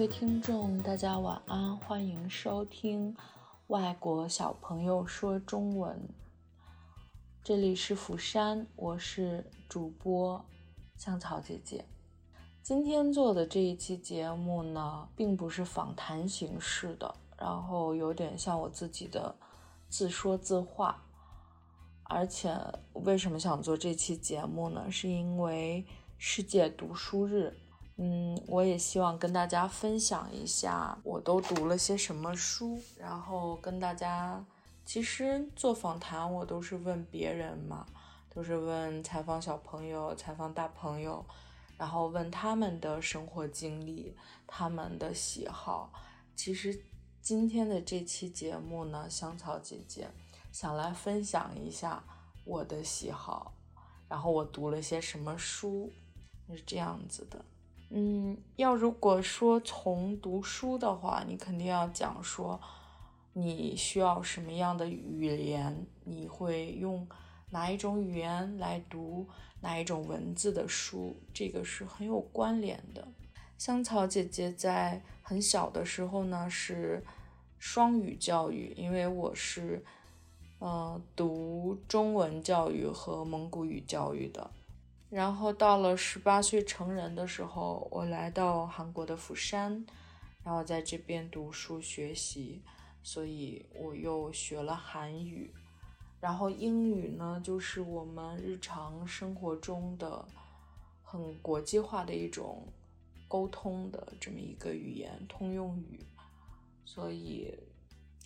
各位听众，大家晚安，欢迎收听《外国小朋友说中文》。这里是釜山，我是主播香草姐姐。今天做的这一期节目呢，并不是访谈形式的，然后有点像我自己的自说自话。而且，为什么想做这期节目呢？是因为世界读书日。嗯，我也希望跟大家分享一下我都读了些什么书，然后跟大家，其实做访谈我都是问别人嘛，都是问采访小朋友、采访大朋友，然后问他们的生活经历、他们的喜好。其实今天的这期节目呢，香草姐姐想来分享一下我的喜好，然后我读了些什么书，是这样子的。嗯，要如果说从读书的话，你肯定要讲说你需要什么样的语言，你会用哪一种语言来读哪一种文字的书，这个是很有关联的。香草姐姐在很小的时候呢是双语教育，因为我是呃读中文教育和蒙古语教育的。然后到了十八岁成人的时候，我来到韩国的釜山，然后在这边读书学习，所以我又学了韩语。然后英语呢，就是我们日常生活中的很国际化的一种沟通的这么一个语言，通用语。所以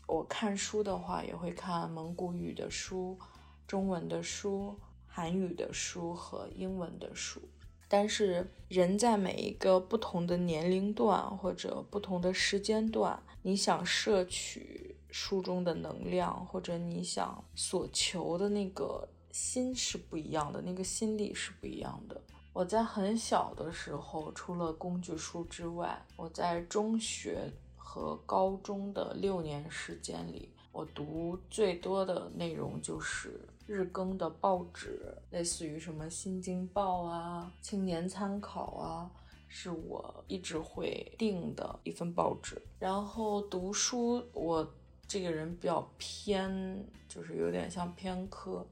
我看书的话，也会看蒙古语的书，中文的书。韩语的书和英文的书，但是人在每一个不同的年龄段或者不同的时间段，你想摄取书中的能量，或者你想所求的那个心是不一样的，那个心理是不一样的。我在很小的时候，除了工具书之外，我在中学和高中的六年时间里，我读最多的内容就是。日更的报纸，类似于什么《新京报》啊，《青年参考》啊，是我一直会订的一份报纸。然后读书，我这个人比较偏，就是有点像偏科。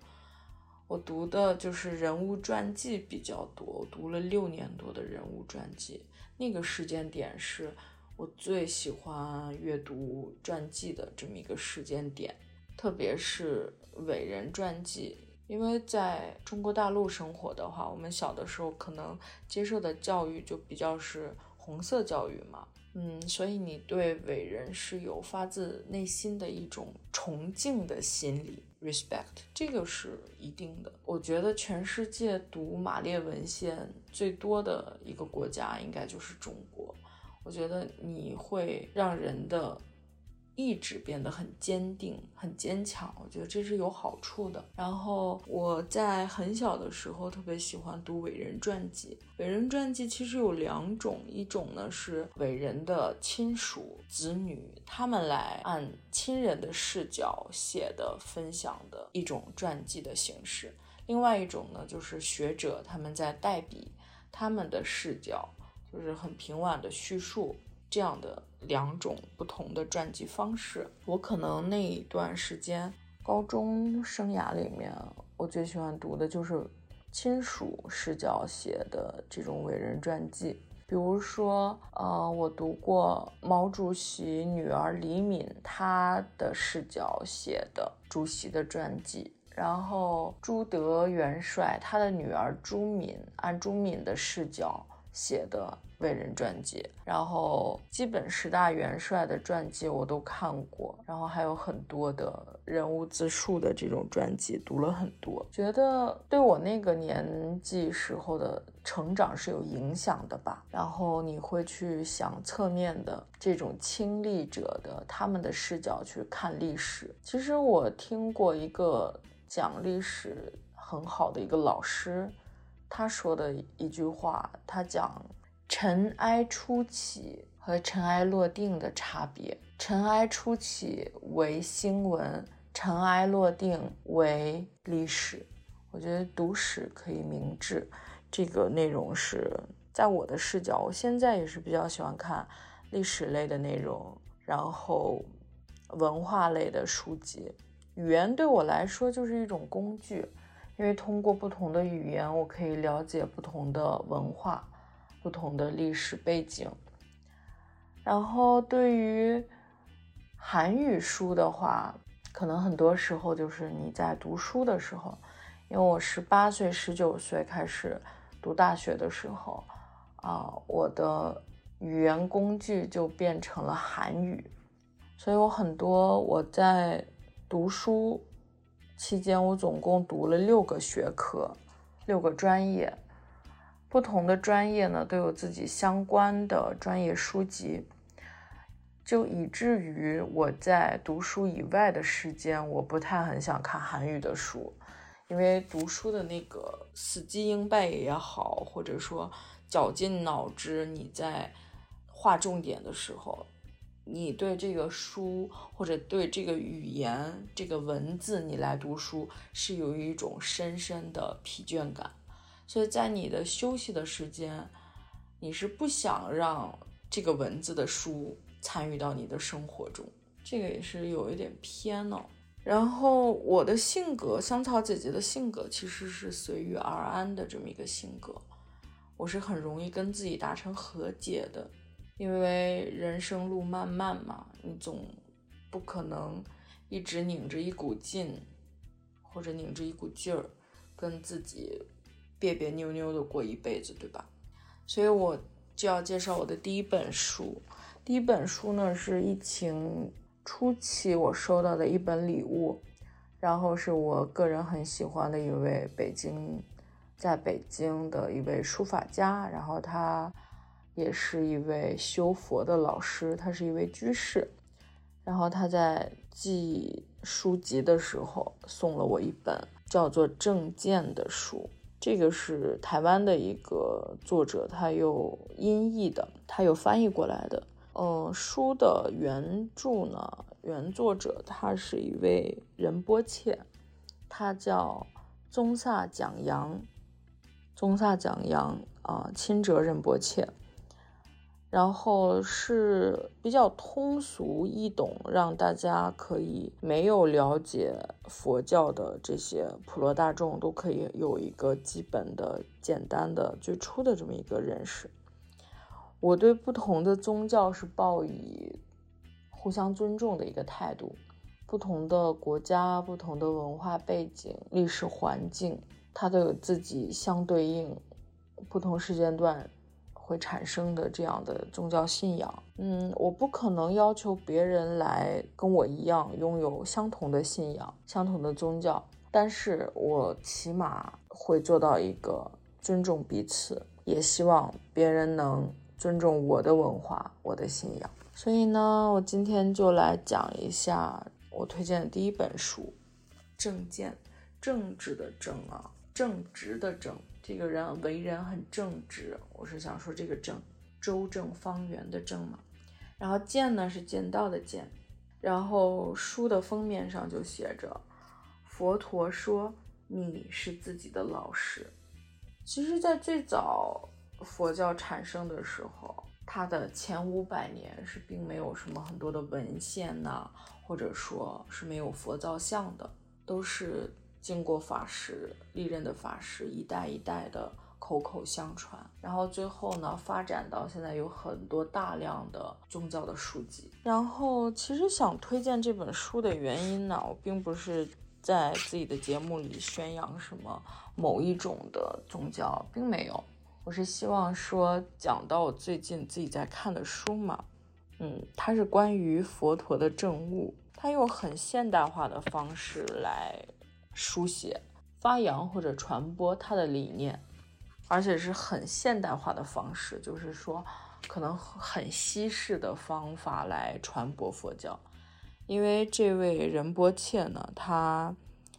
我读的就是人物传记比较多，我读了六年多的人物传记。那个时间点是我最喜欢阅读传记的这么一个时间点。特别是伟人传记，因为在中国大陆生活的话，我们小的时候可能接受的教育就比较是红色教育嘛，嗯，所以你对伟人是有发自内心的一种崇敬的心理，respect，这个是一定的。我觉得全世界读马列文献最多的一个国家应该就是中国，我觉得你会让人的。意志变得很坚定、很坚强，我觉得这是有好处的。然后我在很小的时候特别喜欢读伟人传记。伟人传记其实有两种，一种呢是伟人的亲属、子女，他们来按亲人的视角写的、分享的一种传记的形式；另外一种呢就是学者他们在代笔，他们的视角就是很平稳的叙述。这样的两种不同的传记方式，我可能那一段时间高中生涯里面，我最喜欢读的就是亲属视角写的这种伟人传记。比如说，呃，我读过毛主席女儿李敏她的视角写的主席的传记，然后朱德元帅他的女儿朱敏按朱敏的视角写的。伟人传记，然后基本十大元帅的传记我都看过，然后还有很多的人物自述的这种传记，读了很多，觉得对我那个年纪时候的成长是有影响的吧。然后你会去想侧面的这种亲历者的他们的视角去看历史。其实我听过一个讲历史很好的一个老师，他说的一句话，他讲。尘埃初起和尘埃落定的差别，尘埃初起为新闻，尘埃落定为历史。我觉得读史可以明智，这个内容是在我的视角，我现在也是比较喜欢看历史类的内容，然后文化类的书籍。语言对我来说就是一种工具，因为通过不同的语言，我可以了解不同的文化、不同的历史背景。然后对于韩语书的话，可能很多时候就是你在读书的时候，因为我十八岁、十九岁开始读大学的时候，啊，我的语言工具就变成了韩语，所以我很多我在读书期间，我总共读了六个学科，六个专业，不同的专业呢都有自己相关的专业书籍。就以至于我在读书以外的时间，我不太很想看韩语的书，因为读书的那个死记硬背也好，或者说绞尽脑汁，你在划重点的时候，你对这个书或者对这个语言、这个文字，你来读书是有一种深深的疲倦感，所以在你的休息的时间，你是不想让这个文字的书。参与到你的生活中，这个也是有一点偏了。然后我的性格，香草姐姐的性格其实是随遇而安的这么一个性格。我是很容易跟自己达成和解的，因为人生路漫漫嘛，你总不可能一直拧着一股劲，或者拧着一股劲儿，跟自己别别扭扭的过一辈子，对吧？所以我就要介绍我的第一本书。第一本书呢是疫情初期我收到的一本礼物，然后是我个人很喜欢的一位北京，在北京的一位书法家，然后他也是一位修佛的老师，他是一位居士，然后他在寄书籍的时候送了我一本叫做《正见》的书，这个是台湾的一个作者，他有音译的，他有翻译过来的。呃，书的原著呢，原作者他是一位仁波切，他叫宗萨蒋扬，宗萨蒋扬啊，钦哲仁波切，然后是比较通俗易懂，让大家可以没有了解佛教的这些普罗大众都可以有一个基本的、简单的、最初的这么一个认识。我对不同的宗教是抱以互相尊重的一个态度。不同的国家、不同的文化背景、历史环境，它都有自己相对应不同时间段会产生的这样的宗教信仰。嗯，我不可能要求别人来跟我一样拥有相同的信仰、相同的宗教，但是我起码会做到一个尊重彼此，也希望别人能。尊重我的文化，我的信仰。所以呢，我今天就来讲一下我推荐的第一本书《正见》，政治的正啊，正直的正。这个人为人很正直，我是想说这个正，周正方圆的正嘛。然后剑呢是剑道的剑。然后书的封面上就写着：“佛陀说你是自己的老师。”其实，在最早。佛教产生的时候，它的前五百年是并没有什么很多的文献呐，或者说是没有佛造像的，都是经过法师历任的法师一代一代的口口相传，然后最后呢发展到现在有很多大量的宗教的书籍。然后其实想推荐这本书的原因呢，我并不是在自己的节目里宣扬什么某一种的宗教，并没有。我是希望说讲到我最近自己在看的书嘛，嗯，它是关于佛陀的证悟，它用很现代化的方式来书写、发扬或者传播他的理念，而且是很现代化的方式，就是说可能很西式的方法来传播佛教。因为这位仁波切呢，他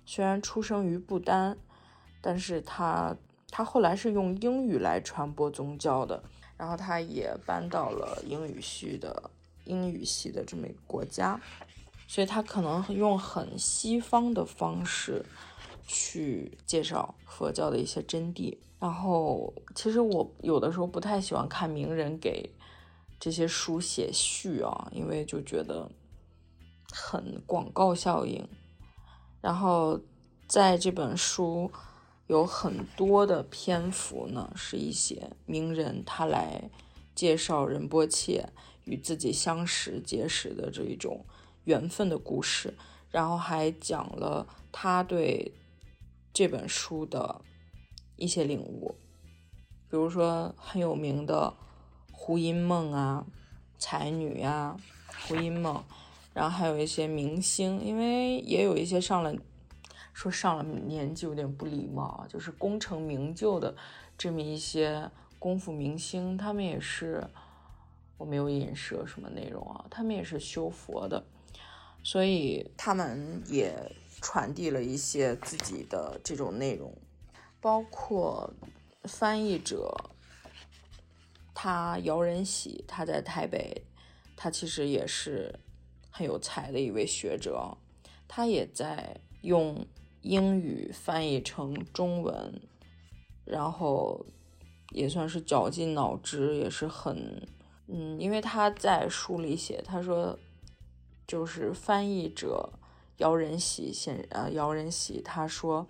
虽然出生于不丹，但是他。他后来是用英语来传播宗教的，然后他也搬到了英语系的英语系的这么一个国家，所以他可能用很西方的方式去介绍佛教的一些真谛。然后，其实我有的时候不太喜欢看名人给这些书写序啊，因为就觉得很广告效应。然后在这本书有很多的篇幅呢，是一些名人他来介绍仁波切与自己相识结识的这一种缘分的故事，然后还讲了他对这本书的一些领悟，比如说很有名的。胡因梦啊，才女呀，胡因梦，然后还有一些明星，因为也有一些上了，说上了年纪有点不礼貌啊，就是功成名就的这么一些功夫明星，他们也是，我没有引射什么内容啊，他们也是修佛的，所以他们也传递了一些自己的这种内容，包括翻译者。他姚仁喜，他在台北，他其实也是很有才的一位学者，他也在用英语翻译成中文，然后也算是绞尽脑汁，也是很，嗯，因为他在书里写，他说就是翻译者姚仁喜先，呃，姚仁喜他说。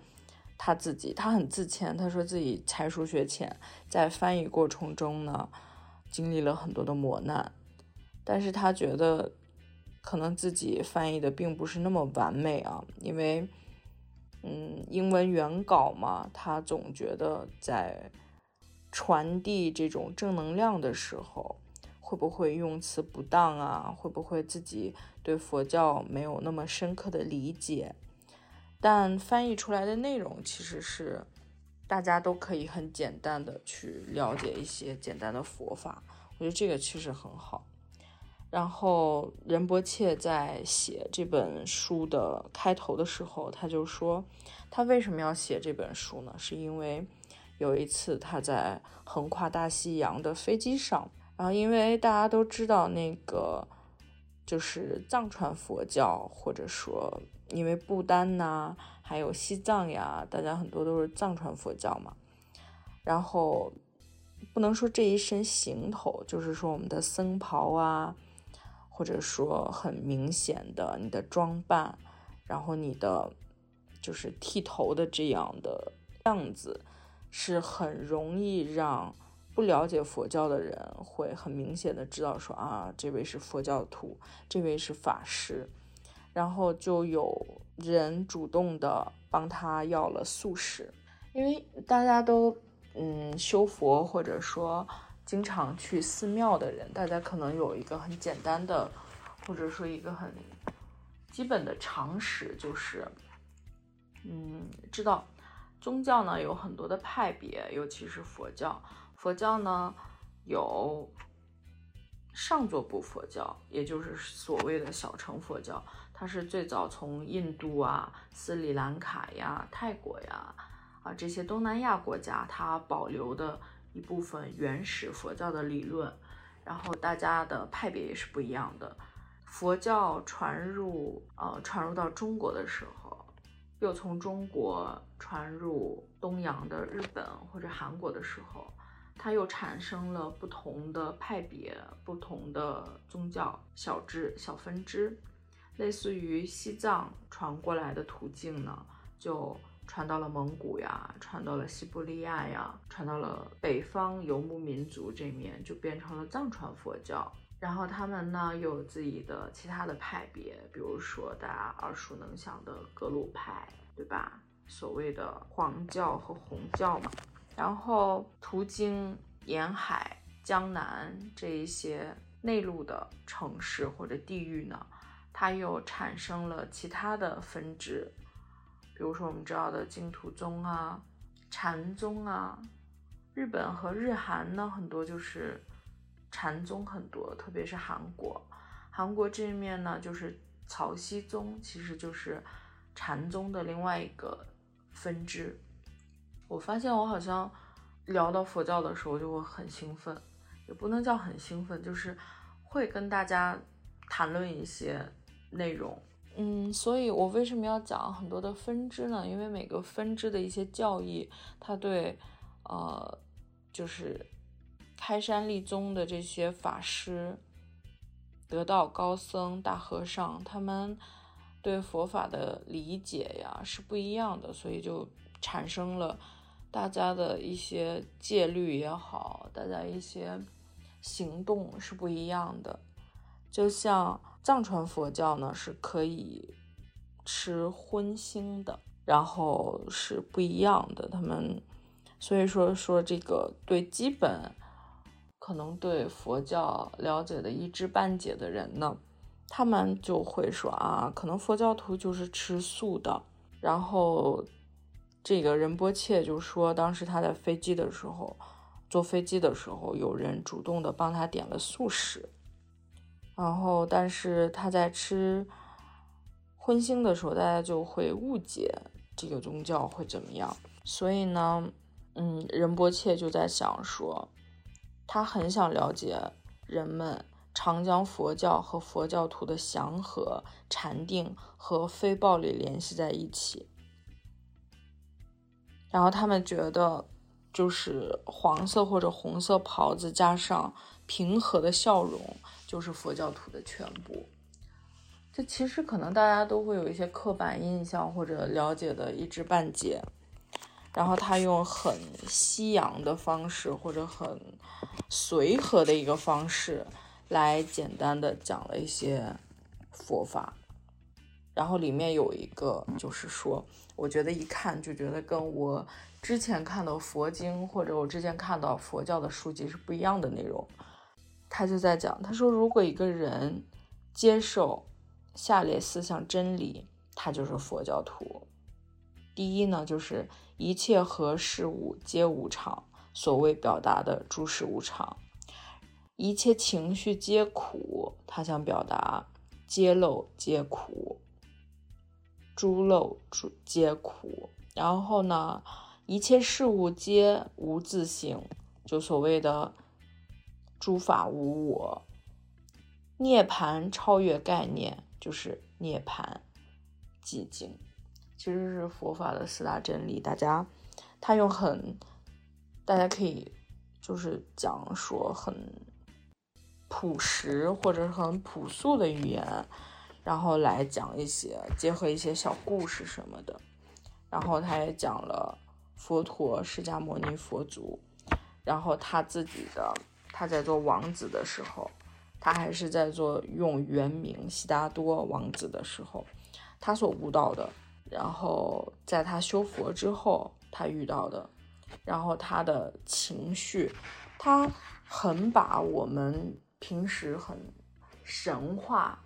他自己，他很自谦，他说自己才疏学浅，在翻译过程中呢，经历了很多的磨难，但是他觉得可能自己翻译的并不是那么完美啊，因为，嗯，英文原稿嘛，他总觉得在传递这种正能量的时候，会不会用词不当啊？会不会自己对佛教没有那么深刻的理解？但翻译出来的内容其实是大家都可以很简单的去了解一些简单的佛法，我觉得这个其实很好。然后仁波切在写这本书的开头的时候，他就说他为什么要写这本书呢？是因为有一次他在横跨大西洋的飞机上，然后因为大家都知道那个就是藏传佛教，或者说。因为不丹呐，还有西藏呀，大家很多都是藏传佛教嘛。然后不能说这一身行头，就是说我们的僧袍啊，或者说很明显的你的装扮，然后你的就是剃头的这样的样子，是很容易让不了解佛教的人会很明显的知道说啊，这位是佛教徒，这位是法师。然后就有人主动的帮他要了素食，因为大家都嗯修佛或者说经常去寺庙的人，大家可能有一个很简单的或者说一个很基本的常识，就是嗯知道宗教呢有很多的派别，尤其是佛教，佛教呢有上座部佛教，也就是所谓的小乘佛教。它是最早从印度啊、斯里兰卡呀、泰国呀啊这些东南亚国家，它保留的一部分原始佛教的理论。然后大家的派别也是不一样的。佛教传入呃传入到中国的时候，又从中国传入东洋的日本或者韩国的时候，它又产生了不同的派别、不同的宗教小支、小分支。类似于西藏传过来的途径呢，就传到了蒙古呀，传到了西伯利亚呀，传到了北方游牧民族这面，就变成了藏传佛教。然后他们呢又有自己的其他的派别，比如说大家耳熟能详的格鲁派，对吧？所谓的黄教和红教嘛。然后途经沿海、江南这一些内陆的城市或者地域呢。它又产生了其他的分支，比如说我们知道的净土宗啊、禅宗啊。日本和日韩呢，很多就是禅宗很多，特别是韩国。韩国这一面呢，就是曹溪宗，其实就是禅宗的另外一个分支。我发现我好像聊到佛教的时候就会很兴奋，也不能叫很兴奋，就是会跟大家谈论一些。内容，嗯，所以我为什么要讲很多的分支呢？因为每个分支的一些教义，它对，呃，就是开山立宗的这些法师、得道高僧、大和尚，他们对佛法的理解呀是不一样的，所以就产生了大家的一些戒律也好，大家一些行动是不一样的。就像藏传佛教呢，是可以吃荤腥的，然后是不一样的。他们所以说说这个对基本可能对佛教了解的一知半解的人呢，他们就会说啊，可能佛教徒就是吃素的。然后这个仁波切就说，当时他在飞机的时候，坐飞机的时候，有人主动的帮他点了素食。然后，但是他在吃荤腥的时候，大家就会误解这个宗教会怎么样。所以呢，嗯，仁波切就在想说，他很想了解人们常将佛教和佛教徒的祥和、禅定和非暴力联系在一起。然后他们觉得，就是黄色或者红色袍子加上平和的笑容。就是佛教徒的全部，这其实可能大家都会有一些刻板印象或者了解的一知半解，然后他用很西洋的方式或者很随和的一个方式来简单的讲了一些佛法，然后里面有一个就是说，我觉得一看就觉得跟我之前看到佛经或者我之前看到佛教的书籍是不一样的内容。他就在讲，他说，如果一个人接受下列四项真理，他就是佛教徒。第一呢，就是一切和事物皆无常，所谓表达的诸事无常；一切情绪皆苦，他想表达皆漏皆苦，诸漏诸皆苦。然后呢，一切事物皆无自性，就所谓的。诸法无我，涅槃超越概念就是涅槃寂静，其实是佛法的四大真理。大家他用很，大家可以就是讲说很朴实或者很朴素的语言，然后来讲一些结合一些小故事什么的。然后他也讲了佛陀释迦牟尼佛祖，然后他自己的。他在做王子的时候，他还是在做用原名悉达多王子的时候，他所悟到的，然后在他修佛之后他遇到的，然后他的情绪，他很把我们平时很神话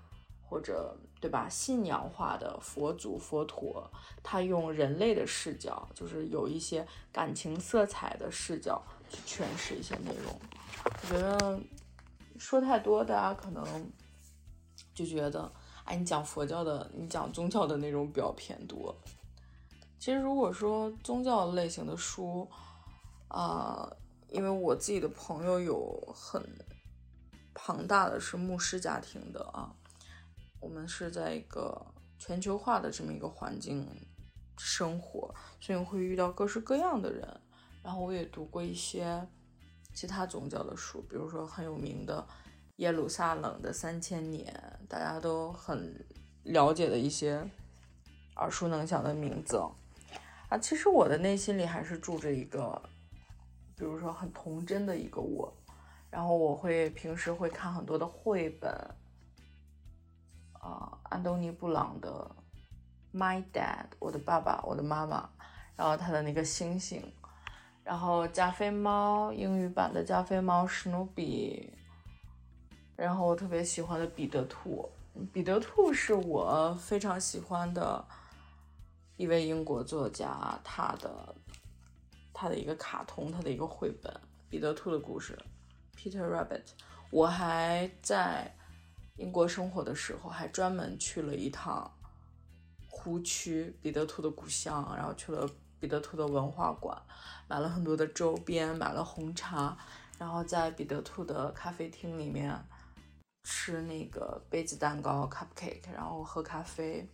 或者对吧信仰化的佛祖佛陀，他用人类的视角，就是有一些感情色彩的视角去诠释一些内容。我觉得说太多，大家可能就觉得，哎，你讲佛教的，你讲宗教的那种比较偏多。其实如果说宗教类型的书，啊，因为我自己的朋友有很庞大的是牧师家庭的啊，我们是在一个全球化的这么一个环境生活，所以会遇到各式各样的人。然后我也读过一些。其他宗教的书，比如说很有名的《耶路撒冷的三千年》，大家都很了解的一些耳熟能详的名字啊。其实我的内心里还是住着一个，比如说很童真的一个我。然后我会平时会看很多的绘本，啊，安东尼布朗的《My Dad》，我的爸爸，我的妈妈，然后他的那个星星。然后加菲猫英语版的加菲猫史努比，然后我特别喜欢的彼得兔，彼得兔是我非常喜欢的一位英国作家，他的他的一个卡通，他的一个绘本《彼得兔的故事》（Peter Rabbit）。我还在英国生活的时候，还专门去了一趟湖区彼得兔的故乡，然后去了。彼得兔的文化馆，买了很多的周边，买了红茶，然后在彼得兔的咖啡厅里面吃那个杯子蛋糕 （cupcake），然后喝咖啡，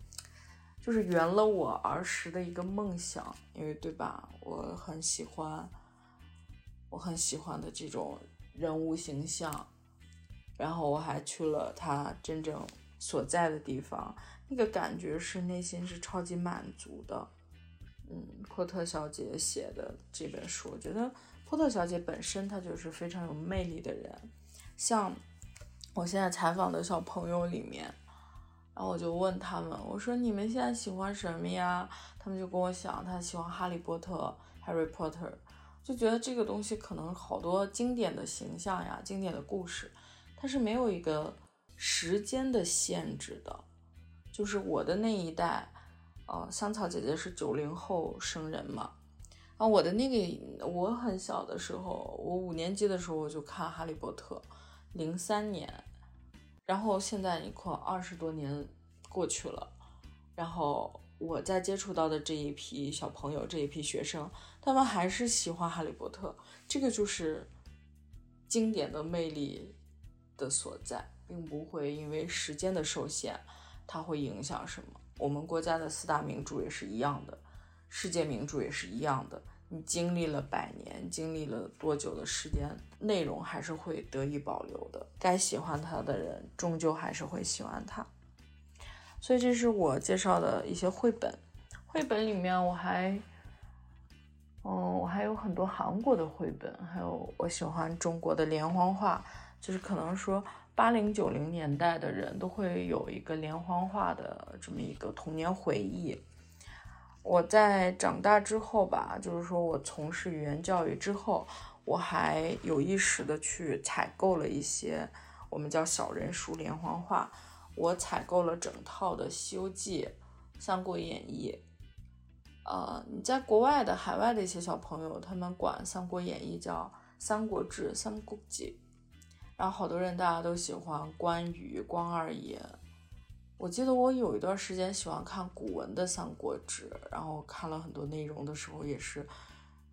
就是圆了我儿时的一个梦想。因为对吧，我很喜欢，我很喜欢的这种人物形象，然后我还去了他真正所在的地方，那个感觉是内心是超级满足的。嗯，波特小姐写的这本书，我觉得波特小姐本身她就是非常有魅力的人。像我现在采访的小朋友里面，然后我就问他们，我说你们现在喜欢什么呀？他们就跟我讲，他喜欢哈利波特 （Harry Potter），就觉得这个东西可能好多经典的形象呀、经典的故事，它是没有一个时间的限制的，就是我的那一代。呃，香草姐姐是九零后生人嘛？啊，我的那个我很小的时候，我五年级的时候我就看《哈利波特》，零三年，然后现在你看二十多年过去了，然后我在接触到的这一批小朋友，这一批学生，他们还是喜欢《哈利波特》，这个就是经典的魅力的所在，并不会因为时间的受限，它会影响什么。我们国家的四大名著也是一样的，世界名著也是一样的。你经历了百年，经历了多久的时间，内容还是会得以保留的。该喜欢它的人，终究还是会喜欢它。所以这是我介绍的一些绘本。绘本里面我还，嗯，我还有很多韩国的绘本，还有我喜欢中国的连环画，就是可能说。八零九零年代的人都会有一个连环画的这么一个童年回忆。我在长大之后吧，就是说我从事语言教育之后，我还有意识的去采购了一些我们叫小人书连环画。我采购了整套的《西游记》《三国演义》。呃，你在国外的海外的一些小朋友，他们管《三国演义》叫《三国志》《三国记》。然后好多人大家都喜欢关羽、关二爷。我记得我有一段时间喜欢看古文的《三国志》，然后看了很多内容的时候，也是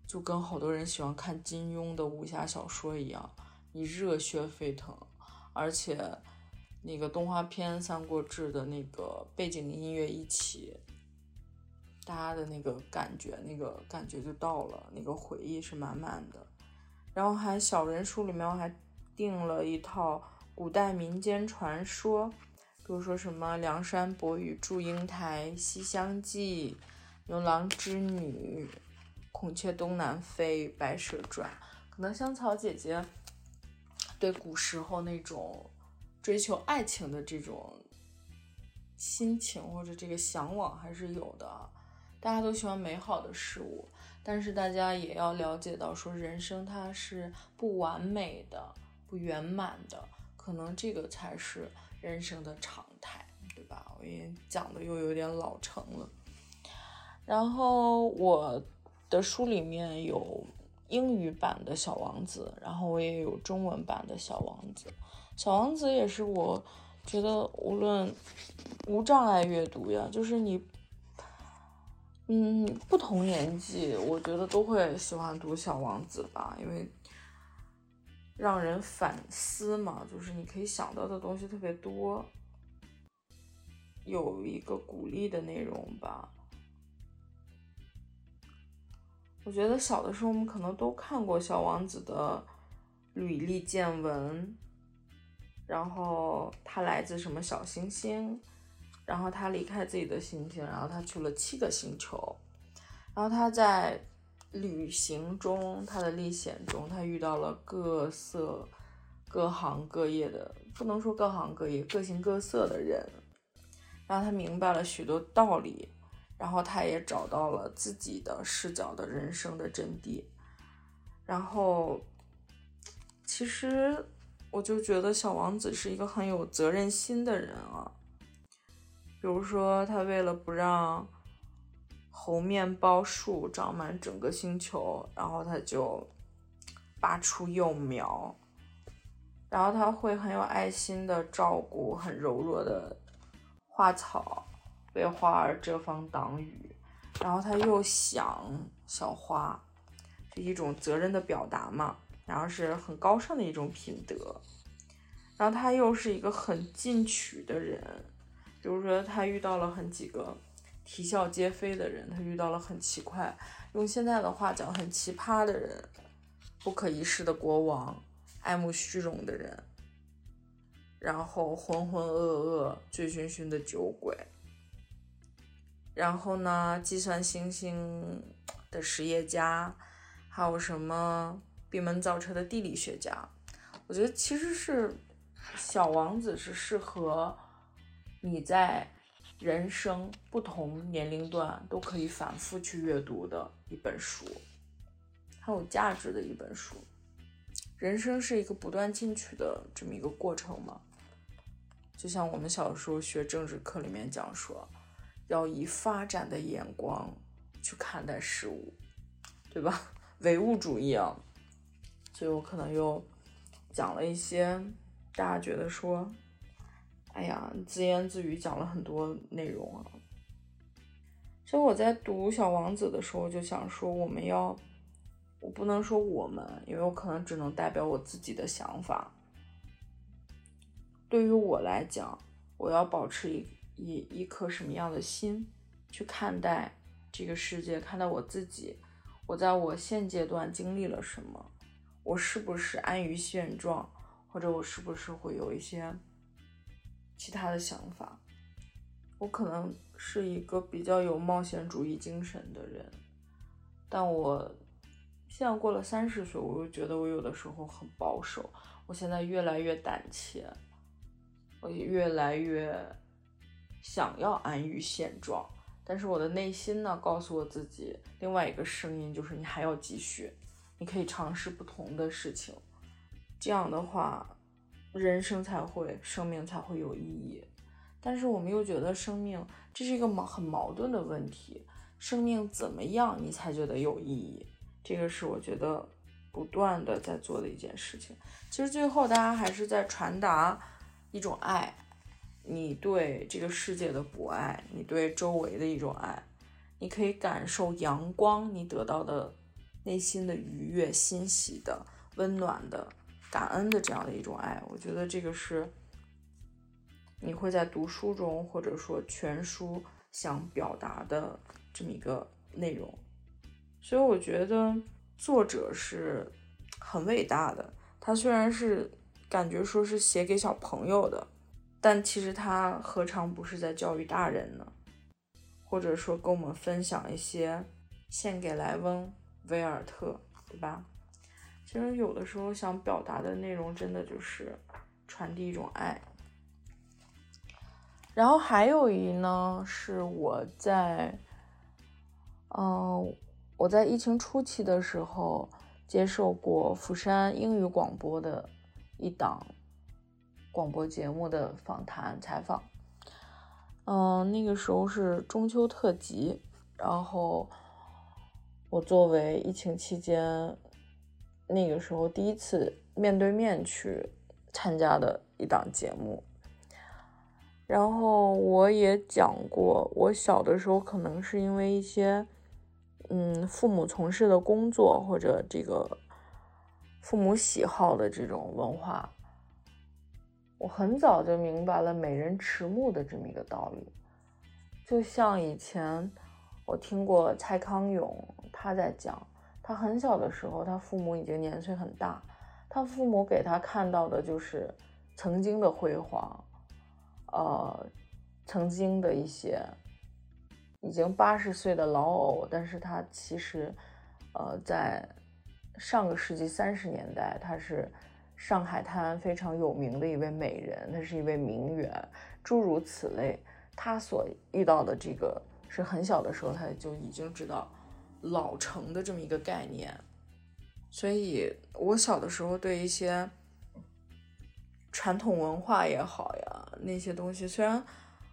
就跟好多人喜欢看金庸的武侠小说一样，你热血沸腾。而且那个动画片《三国志》的那个背景音乐一起，大家的那个感觉，那个感觉就到了，那个回忆是满满的。然后还小人书里面还。定了一套古代民间传说，比如说什么梁山伯与祝英台、西厢记、牛郎织女、孔雀东南飞、白蛇传。可能香草姐姐对古时候那种追求爱情的这种心情或者这个向往还是有的。大家都喜欢美好的事物，但是大家也要了解到，说人生它是不完美的。不圆满的，可能这个才是人生的常态，对吧？我也讲的又有点老成了。然后我的书里面有英语版的小王子，然后我也有中文版的小王子。小王子也是我觉得无论无障碍阅读呀，就是你，嗯，不同年纪，我觉得都会喜欢读小王子吧，因为。让人反思嘛，就是你可以想到的东西特别多，有一个鼓励的内容吧。我觉得小的时候我们可能都看过小王子的履历见闻，然后他来自什么小行星，然后他离开自己的星星，然后他去了七个星球，然后他在。旅行中，他的历险中，他遇到了各色、各行各业的，不能说各行各业，各形各色的人，让他明白了许多道理，然后他也找到了自己的视角的人生的真谛。然后，其实我就觉得小王子是一个很有责任心的人啊，比如说他为了不让。猴面包树长满整个星球，然后他就拔出幼苗，然后他会很有爱心的照顾很柔弱的花草，为花儿遮风挡雨，然后他又想小花，是一种责任的表达嘛，然后是很高尚的一种品德，然后他又是一个很进取的人，比如说他遇到了很几个。啼笑皆非的人，他遇到了很奇怪，用现在的话讲，很奇葩的人，不可一世的国王，爱慕虚荣的人，然后浑浑噩噩、醉醺醺的酒鬼，然后呢，计算星星的实业家，还有什么闭门造车的地理学家。我觉得其实是《小王子》是适合你在人生不同年龄段都可以反复去阅读的一本书，很有价值的一本书。人生是一个不断进取的这么一个过程嘛，就像我们小时候学政治课里面讲说，要以发展的眼光去看待事物，对吧？唯物主义啊，所以我可能又讲了一些大家觉得说，哎呀，自言自语讲了很多内容啊。其实我在读《小王子》的时候就想说，我们要。我不能说我们，因为我可能只能代表我自己的想法。对于我来讲，我要保持一一一颗什么样的心去看待这个世界，看待我自己。我在我现阶段经历了什么？我是不是安于现状，或者我是不是会有一些其他的想法？我可能是一个比较有冒险主义精神的人，但我。现在过了三十岁，我又觉得我有的时候很保守。我现在越来越胆怯，我越来越想要安于现状。但是我的内心呢，告诉我自己另外一个声音，就是你还要继续，你可以尝试不同的事情。这样的话，人生才会，生命才会有意义。但是我们又觉得生命这是一个矛很矛盾的问题。生命怎么样，你才觉得有意义？这个是我觉得不断的在做的一件事情。其实最后大家还是在传达一种爱，你对这个世界的不爱，你对周围的一种爱，你可以感受阳光，你得到的内心的愉悦、欣喜的、温暖的、感恩的这样的一种爱。我觉得这个是你会在读书中或者说全书想表达的这么一个内容。所以我觉得作者是很伟大的。他虽然是感觉说是写给小朋友的，但其实他何尝不是在教育大人呢？或者说跟我们分享一些献给莱翁·威尔特，对吧？其实有的时候想表达的内容，真的就是传递一种爱。然后还有一呢，是我在，嗯。我在疫情初期的时候接受过釜山英语广播的一档广播节目的访谈采访，嗯，那个时候是中秋特辑，然后我作为疫情期间那个时候第一次面对面去参加的一档节目，然后我也讲过，我小的时候可能是因为一些。嗯，父母从事的工作或者这个父母喜好的这种文化，我很早就明白了“美人迟暮”的这么一个道理。就像以前我听过蔡康永他在讲，他很小的时候，他父母已经年岁很大，他父母给他看到的就是曾经的辉煌，呃，曾经的一些。已经八十岁的老偶，但是他其实，呃，在上个世纪三十年代，他是上海滩非常有名的一位美人，她是一位名媛，诸如此类。他所遇到的这个是很小的时候，他就已经知道老成的这么一个概念。所以我小的时候对一些传统文化也好呀，那些东西虽然。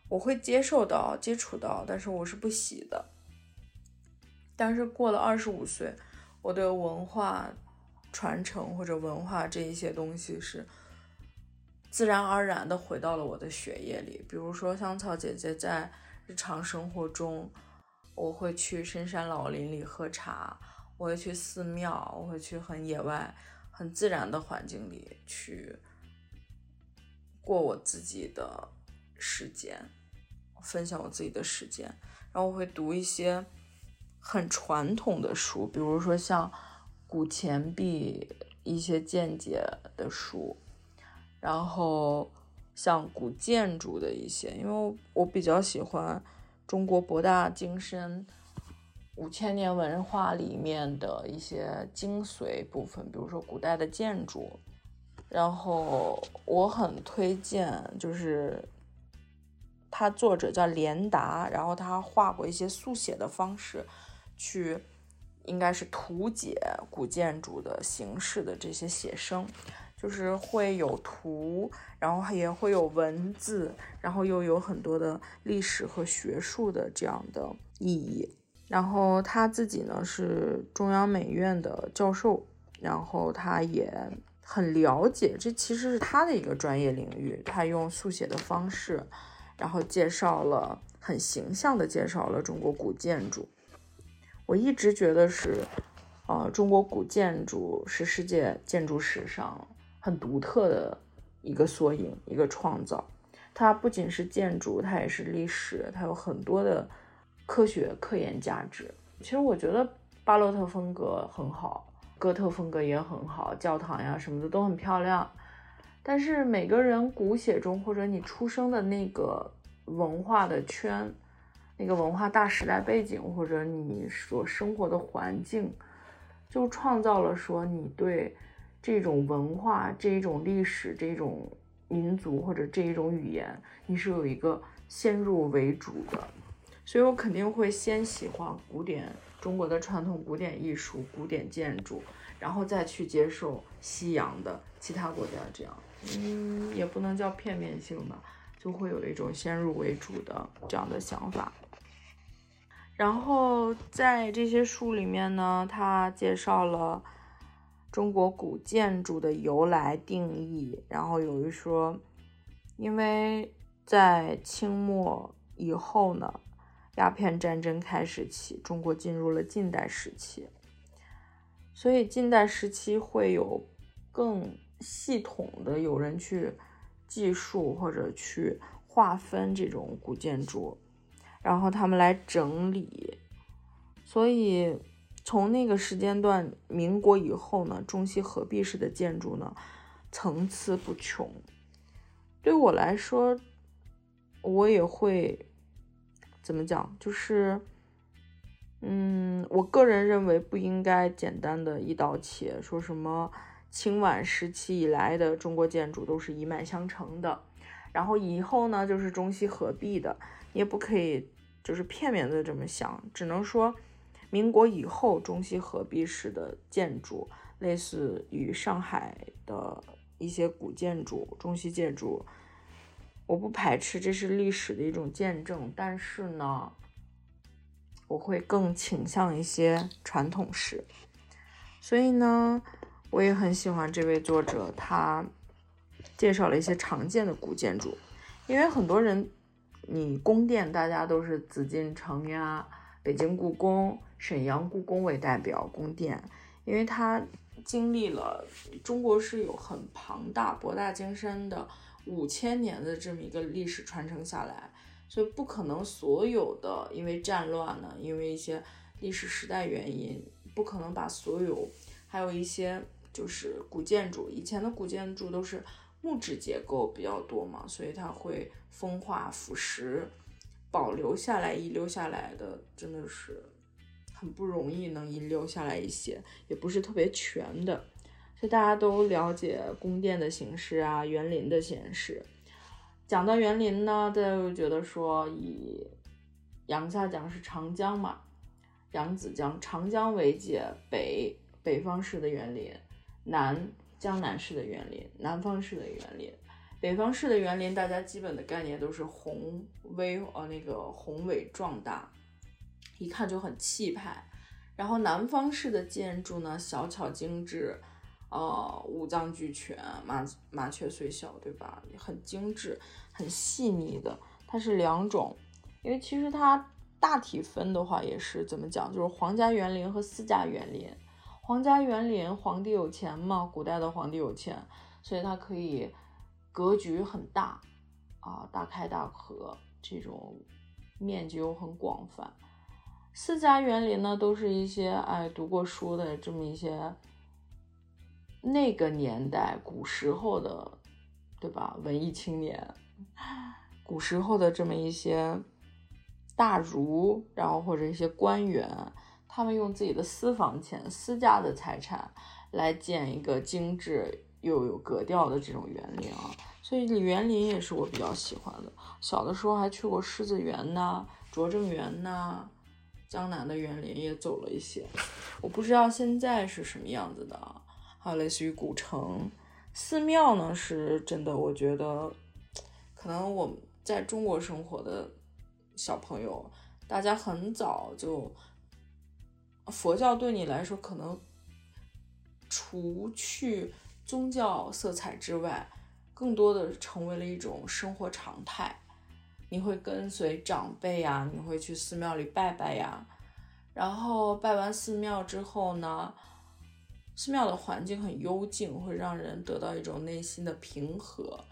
我会接受到、接触到，但是我是不喜的。但是过了二十五岁，我的文化传承或者文化这一些东西是自然而然的回到了我的血液里。比如说香草姐姐在日常生活中，我会去深山老林里喝茶，我会去寺庙，我会去很野外、很自然的环境里去过我自己的时间。分享我自己的时间，然后我会读一些很传统的书，比如说像古钱币一些见解的书，然后像古建筑的一些，因为我比较喜欢中国博大精深五千年文化里面的一些精髓部分，比如说古代的建筑，然后我很推荐，就是他作者叫连达，然后他画过一些速写的方式去。应该是图解古建筑的形式的这些写生，就是会有图，然后也会有文字，然后又有很多的历史和学术的这样的意义。然后他自己呢是中央美院的教授，然后他也很了解，这其实是他的一个专业领域。他用速写的方式，然后介绍了很形象的介绍了中国古建筑。我一直觉得是，呃，中国古建筑是世界建筑史上很独特的一个缩影，一个创造。它不仅是建筑，它也是历史，它有很多的科学科研价值。其实我觉得巴洛特风格很好，哥特风格也很好，教堂呀什么的都很漂亮。但是每个人骨血中或者你出生的那个文化的圈。那个文化大时代背景，或者你所生活的环境，就创造了说你对这种文化、这一种历史、这种民族或者这一种语言，你是有一个先入为主的。所以我肯定会先喜欢古典中国的传统古典艺术、古典建筑，然后再去接受西洋的其他国家这样。嗯，也不能叫片面性吧，就会有一种先入为主的这样的想法。然后在这些书里面呢，他介绍了中国古建筑的由来定义。然后有一说，因为在清末以后呢，鸦片战争开始起，中国进入了近代时期，所以近代时期会有更系统的有人去计数或者去划分这种古建筑。然后他们来整理，所以从那个时间段，民国以后呢，中西合璧式的建筑呢，层次不穷。对我来说，我也会怎么讲？就是，嗯，我个人认为不应该简单的一刀切，说什么清晚时期以来的中国建筑都是一脉相承的，然后以后呢就是中西合璧的。你也不可以就是片面的这么想，只能说民国以后中西合璧式的建筑，类似于上海的一些古建筑、中西建筑，我不排斥，这是历史的一种见证。但是呢，我会更倾向一些传统式。所以呢，我也很喜欢这位作者，他介绍了一些常见的古建筑，因为很多人。你宫殿，大家都是紫禁城呀、北京故宫、沈阳故宫为代表宫殿，因为它经历了中国是有很庞大、博大精深的五千年的这么一个历史传承下来，所以不可能所有的因为战乱呢，因为一些历史时代原因，不可能把所有还有一些就是古建筑，以前的古建筑都是。木质结构比较多嘛，所以它会风化腐蚀，保留下来遗留下来的真的是很不容易能遗留下来一些，也不是特别全的。所以大家都了解宫殿的形式啊，园林的形式。讲到园林呢，大家又觉得说以阳下讲是长江嘛，扬子江，长江为界，北北方式的园林，南。江南式的园林，南方式的园林，北方式的园林，大家基本的概念都是宏威，呃，那个宏伟壮大，一看就很气派。然后南方式的建筑呢，小巧精致，呃，五脏俱全，麻麻雀虽小，对吧？很精致，很细腻的。它是两种，因为其实它大体分的话，也是怎么讲，就是皇家园林和私家园林。皇家园林，皇帝有钱嘛？古代的皇帝有钱，所以他可以格局很大啊，大开大合，这种面积又很广泛。私家园林呢，都是一些哎读过书的这么一些那个年代古时候的，对吧？文艺青年，古时候的这么一些大儒，然后或者一些官员，他们用自己的私房钱、私家的财产来建一个精致又有格调的这种园林啊。所以园林也是我比较喜欢的。小的时候还去过狮子园呐、拙政园呐。江南的园林也走了一些，我不知道现在是什么样子的。还有类似于古城、寺庙呢，是真的。我觉得，可能我们在中国生活的小朋友，大家很早就佛教对你来说，可能除去宗教色彩之外，更多的成为了一种生活常态。你会跟随长辈呀，你会去寺庙里拜拜呀，然后拜完寺庙之后呢，寺庙的环境很幽静，会让人得到一种内心的平和。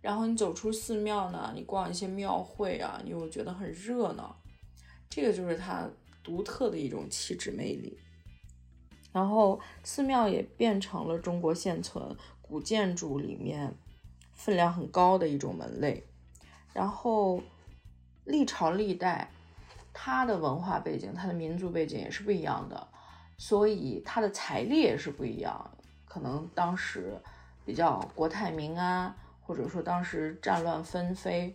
然后你走出寺庙呢，你逛一些庙会啊，你又觉得很热闹，这个就是它独特的一种气质魅力。然后寺庙也变成了中国现存古建筑里面分量很高的一种门类。然后，历朝历代，它的文化背景、它的民族背景也是不一样的，所以它的财力也是不一样。可能当时比较国泰民安，或者说当时战乱纷飞，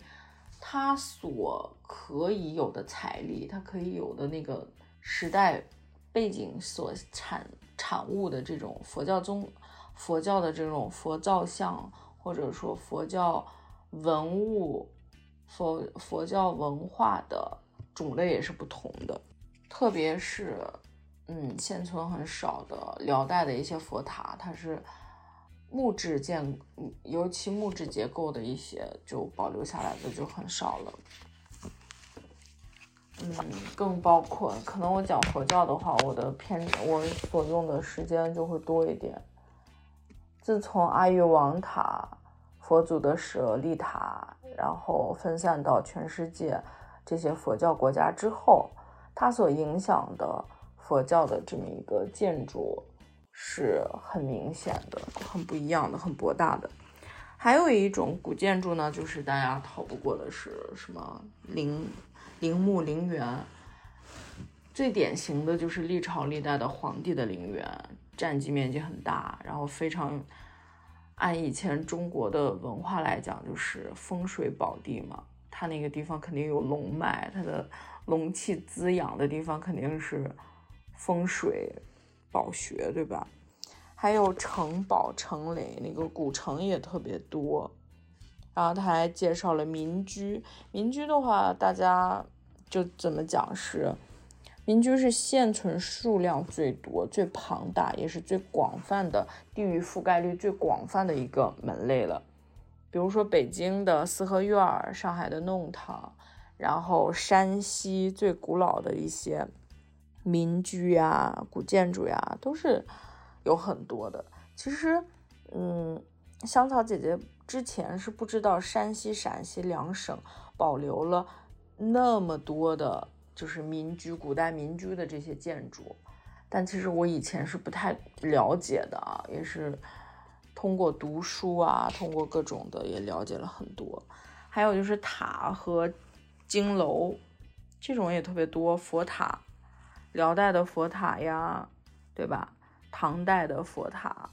它所可以有的财力，它可以有的那个时代背景所产产物的这种佛教宗、佛教的这种佛造像，或者说佛教文物。佛佛教文化的种类也是不同的，特别是，嗯，现存很少的辽代的一些佛塔，它是木质建，尤其木质结构的一些就保留下来的就很少了。嗯，更包括可能我讲佛教的话，我的片我所用的时间就会多一点。自从阿育王塔。佛祖的舍利塔，然后分散到全世界这些佛教国家之后，它所影响的佛教的这么一个建筑是很明显的、很不一样的、很博大的。还有一种古建筑呢，就是大家逃不过的是什么陵陵墓陵园，最典型的就是历朝历代的皇帝的陵园，占地面积很大，然后非常。按以前中国的文化来讲，就是风水宝地嘛，它那个地方肯定有龙脉，它的龙气滋养的地方肯定是风水宝穴，对吧？还有城堡、城垒，那个古城也特别多。然后他还介绍了民居，民居的话，大家就怎么讲是？民居是现存数量最多、最庞大，也是最广泛的地域覆盖率最广泛的一个门类了。比如说北京的四合院儿、上海的弄堂，然后山西最古老的一些民居呀、古建筑呀，都是有很多的。其实，嗯，香草姐姐之前是不知道山西、陕西两省保留了那么多的。就是民居，古代民居的这些建筑，但其实我以前是不太了解的啊，也是通过读书啊，通过各种的也了解了很多。还有就是塔和经楼，这种也特别多。佛塔，辽代的佛塔呀，对吧？唐代的佛塔，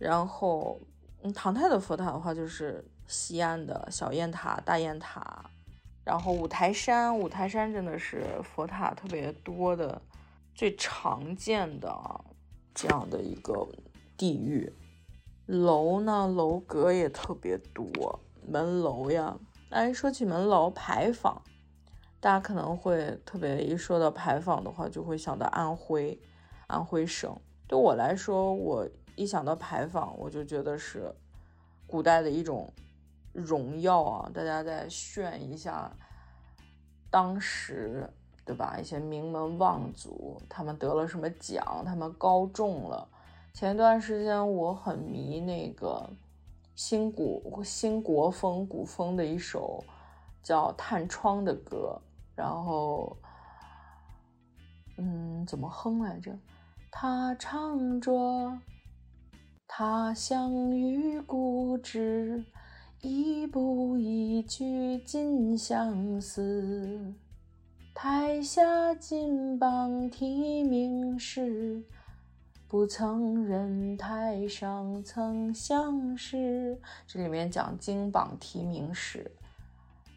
然后，嗯，唐代的佛塔的话，就是西安的小雁塔、大雁塔。然后五台山，五台山真的是佛塔特别多的、最常见的这样的一个地域。楼呢，楼阁也特别多，门楼呀。哎，说起门楼牌坊，大家可能会特别一说到牌坊的话，就会想到安徽，安徽省。对我来说，我一想到牌坊，我就觉得是古代的一种。荣耀啊！大家再炫一下当时，对吧？一些名门望族，他们得了什么奖？他们高中了。前段时间我很迷那个新古新国风古风的一首叫《探窗》的歌，然后，嗯，怎么哼来着？他唱着。他乡遇故知，一步一句尽相思。台下金榜题名时，不曾认台上曾相识。这里面讲金榜题名时，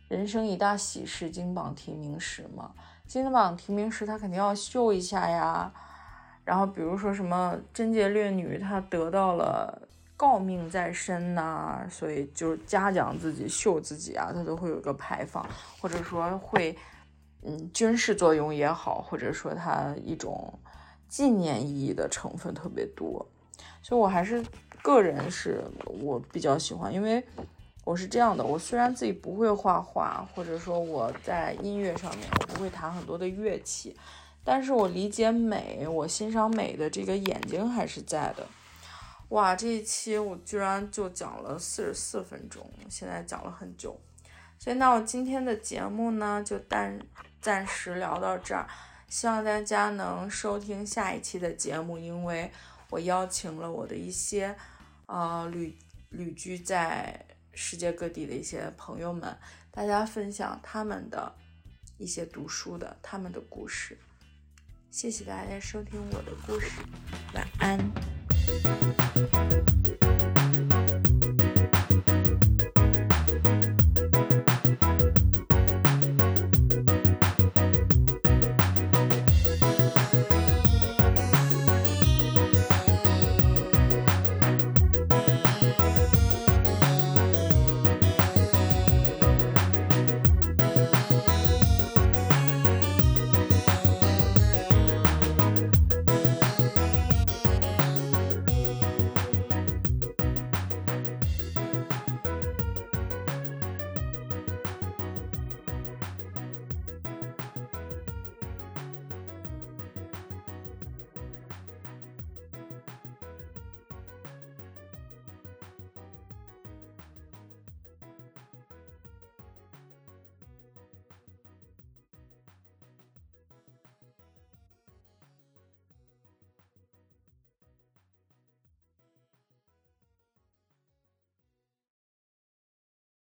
人生一大喜事，金榜题名时嘛。金榜题名时，他肯定要秀一下呀。然后比如说什么贞洁烈女，她得到了诰命在身呐，所以就是嘉奖自己、秀自己啊，他都会有个牌坊，或者说会。嗯，军事作用也好，或者说它一种纪念意义的成分特别多，所以我还是个人是我比较喜欢，因为我是这样的，我虽然自己不会画画，或者说我在音乐上面我不会弹很多的乐器，但是我理解美，我欣赏美的这个眼睛还是在的。哇，这一期我居然就讲了四十四分钟，现在讲了很久，所以那我今天的节目呢就暂暂时聊到这儿，希望大家能收听下一期的节目，因为我邀请了我的一些呃旅旅居在世界各地的一些朋友们，大家分享他们的一些读书的他们的故事。谢谢大家收听我的故事，晚安。